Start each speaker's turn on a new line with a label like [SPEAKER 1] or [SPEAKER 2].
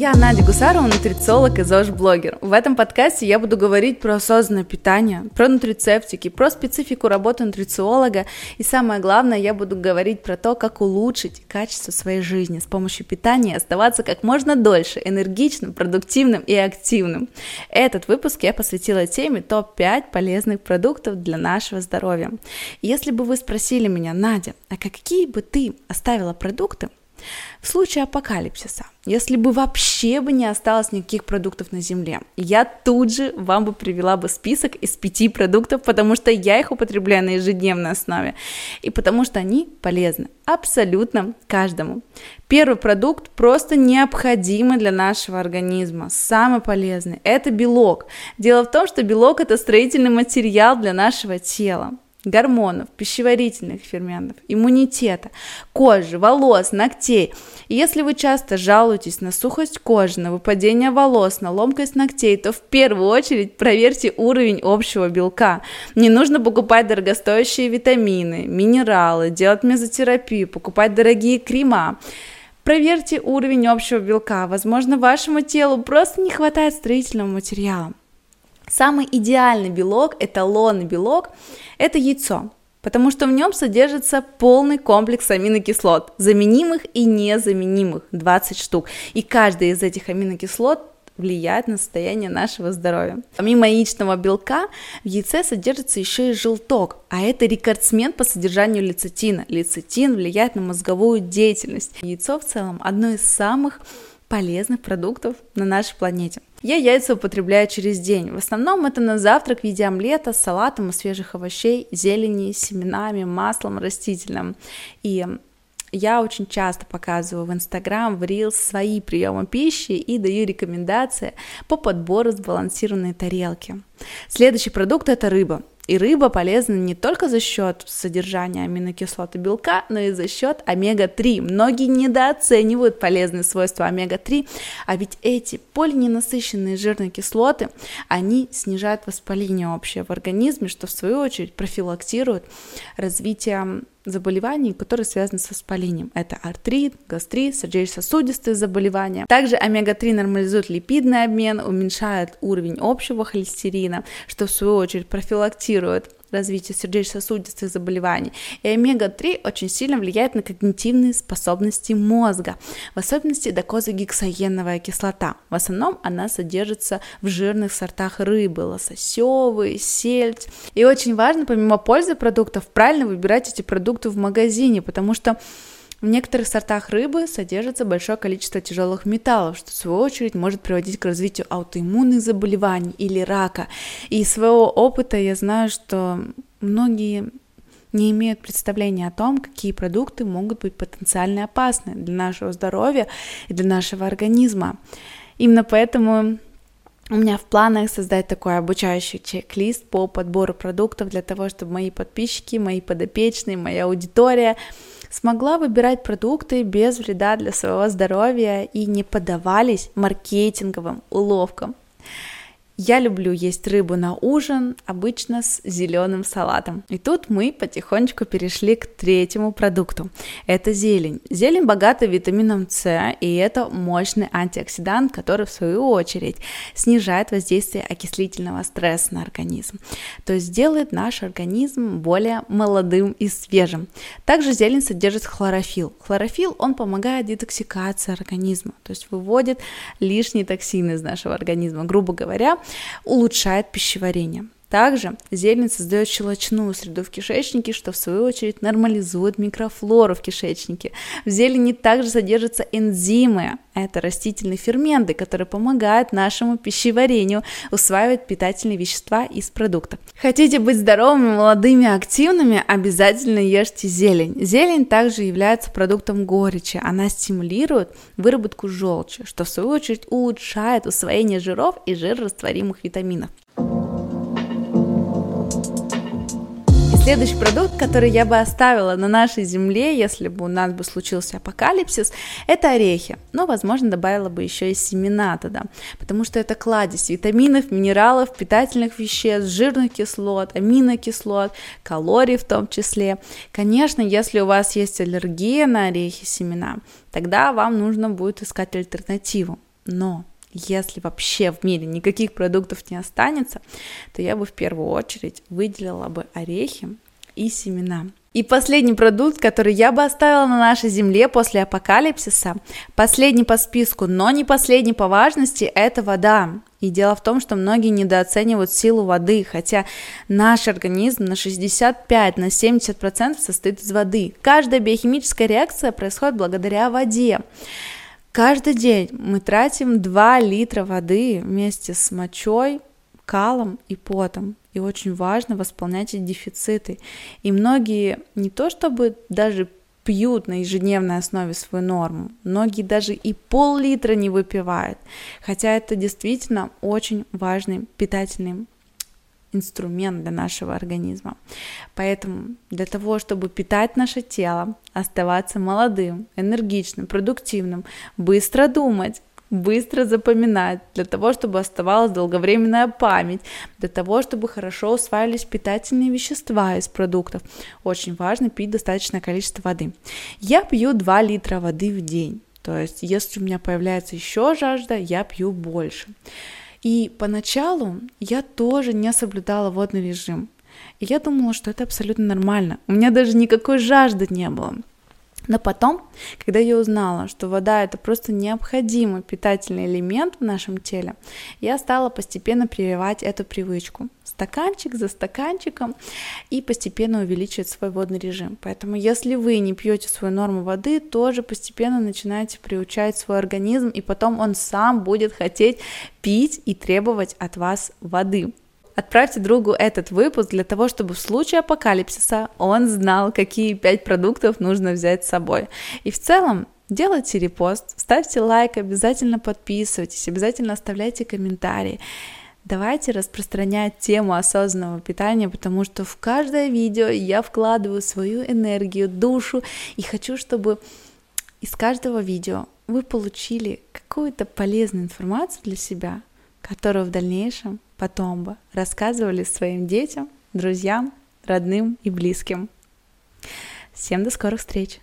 [SPEAKER 1] Я Надя Гусарова, нутрициолог и ЗОЖ-блогер. В этом подкасте я буду говорить про осознанное питание, про нутрицептики, про специфику работы нутрициолога и самое главное, я буду говорить про то, как улучшить качество своей жизни с помощью питания и оставаться как можно дольше энергичным, продуктивным и активным. Этот выпуск я посвятила теме топ-5 полезных продуктов для нашего здоровья. Если бы вы спросили меня, Надя, а какие бы ты оставила продукты, в случае апокалипсиса, если бы вообще бы не осталось никаких продуктов на Земле, я тут же вам бы привела бы список из пяти продуктов, потому что я их употребляю на ежедневной основе, и потому что они полезны абсолютно каждому. Первый продукт просто необходимый для нашего организма, самый полезный, это белок. Дело в том, что белок это строительный материал для нашего тела гормонов, пищеварительных ферментов, иммунитета, кожи, волос, ногтей. И если вы часто жалуетесь на сухость кожи, на выпадение волос, на ломкость ногтей, то в первую очередь проверьте уровень общего белка. Не нужно покупать дорогостоящие витамины, минералы, делать мезотерапию, покупать дорогие крема. Проверьте уровень общего белка. Возможно, вашему телу просто не хватает строительного материала. Самый идеальный белок, эталонный белок, это яйцо, потому что в нем содержится полный комплекс аминокислот, заменимых и незаменимых, 20 штук. И каждая из этих аминокислот влияет на состояние нашего здоровья. Помимо яичного белка в яйце содержится еще и желток, а это рекордсмен по содержанию лецитина. Лецитин влияет на мозговую деятельность. Яйцо в целом одно из самых полезных продуктов на нашей планете. Я яйца употребляю через день. В основном это на завтрак в виде омлета с салатом из свежих овощей, зелени, семенами, маслом растительным. И я очень часто показываю в Инстаграм, в Reels свои приемы пищи и даю рекомендации по подбору сбалансированной тарелки. Следующий продукт это рыба. И рыба полезна не только за счет содержания аминокислот и белка, но и за счет омега-3. Многие недооценивают полезные свойства омега-3, а ведь эти полиненасыщенные жирные кислоты, они снижают воспаление общее в организме, что в свою очередь профилактирует развитие заболеваний, которые связаны с воспалением. Это артрит, гастрит, сердечно-сосудистые заболевания. Также омега-3 нормализует липидный обмен, уменьшает уровень общего холестерина, что в свою очередь профилактирует развития сердечно-сосудистых заболеваний. И омега-3 очень сильно влияет на когнитивные способности мозга, в особенности докозагексаеновая кислота. В основном она содержится в жирных сортах рыбы, лососевые, сельдь. И очень важно, помимо пользы продуктов, правильно выбирать эти продукты в магазине, потому что в некоторых сортах рыбы содержится большое количество тяжелых металлов, что в свою очередь может приводить к развитию аутоиммунных заболеваний или рака. И из своего опыта я знаю, что многие не имеют представления о том, какие продукты могут быть потенциально опасны для нашего здоровья и для нашего организма. Именно поэтому у меня в планах создать такой обучающий чек-лист по подбору продуктов для того, чтобы мои подписчики, мои подопечные, моя аудитория смогла выбирать продукты без вреда для своего здоровья и не поддавались маркетинговым уловкам. Я люблю есть рыбу на ужин, обычно с зеленым салатом. И тут мы потихонечку перешли к третьему продукту. Это зелень. Зелень богата витамином С, и это мощный антиоксидант, который в свою очередь снижает воздействие окислительного стресса на организм. То есть делает наш организм более молодым и свежим. Также зелень содержит хлорофилл. Хлорофилл, он помогает детоксикации организма, то есть выводит лишние токсины из нашего организма. Грубо говоря, улучшает пищеварение. Также зелень создает щелочную среду в кишечнике, что в свою очередь нормализует микрофлору в кишечнике. В зелени также содержатся энзимы, это растительные ферменты, которые помогают нашему пищеварению усваивать питательные вещества из продуктов. Хотите быть здоровыми, молодыми, активными, обязательно ешьте зелень. Зелень также является продуктом горечи, она стимулирует выработку желчи, что в свою очередь улучшает усвоение жиров и жирорастворимых витаминов. Следующий продукт, который я бы оставила на нашей земле, если бы у нас бы случился апокалипсис, это орехи. Но, возможно, добавила бы еще и семена туда, потому что это кладезь витаминов, минералов, питательных веществ, жирных кислот, аминокислот, калорий в том числе. Конечно, если у вас есть аллергия на орехи, семена, тогда вам нужно будет искать альтернативу. Но если вообще в мире никаких продуктов не останется, то я бы в первую очередь выделила бы орехи и семена. И последний продукт, который я бы оставила на нашей земле после апокалипсиса, последний по списку, но не последний по важности, это вода. И дело в том, что многие недооценивают силу воды, хотя наш организм на 65, на 70% состоит из воды. Каждая биохимическая реакция происходит благодаря воде. Каждый день мы тратим 2 литра воды вместе с мочой, калом и потом. И очень важно восполнять эти дефициты. И многие не то чтобы даже пьют на ежедневной основе свою норму, многие даже и пол-литра не выпивают, хотя это действительно очень важный питательный инструмент для нашего организма. Поэтому для того, чтобы питать наше тело, оставаться молодым, энергичным, продуктивным, быстро думать, быстро запоминать, для того, чтобы оставалась долговременная память, для того, чтобы хорошо усваивались питательные вещества из продуктов. Очень важно пить достаточное количество воды. Я пью 2 литра воды в день. То есть, если у меня появляется еще жажда, я пью больше. И поначалу я тоже не соблюдала водный режим. И я думала, что это абсолютно нормально. У меня даже никакой жажды не было. Но потом, когда я узнала, что вода это просто необходимый питательный элемент в нашем теле, я стала постепенно прививать эту привычку. Стаканчик за стаканчиком и постепенно увеличивать свой водный режим. Поэтому, если вы не пьете свою норму воды, тоже постепенно начинаете приучать свой организм, и потом он сам будет хотеть пить и требовать от вас воды. Отправьте другу этот выпуск для того, чтобы в случае апокалипсиса он знал, какие пять продуктов нужно взять с собой. И в целом делайте репост, ставьте лайк, обязательно подписывайтесь, обязательно оставляйте комментарии. Давайте распространять тему осознанного питания, потому что в каждое видео я вкладываю свою энергию, душу и хочу, чтобы из каждого видео вы получили какую-то полезную информацию для себя, которую в дальнейшем потом бы рассказывали своим детям, друзьям, родным и близким. Всем до скорых встреч!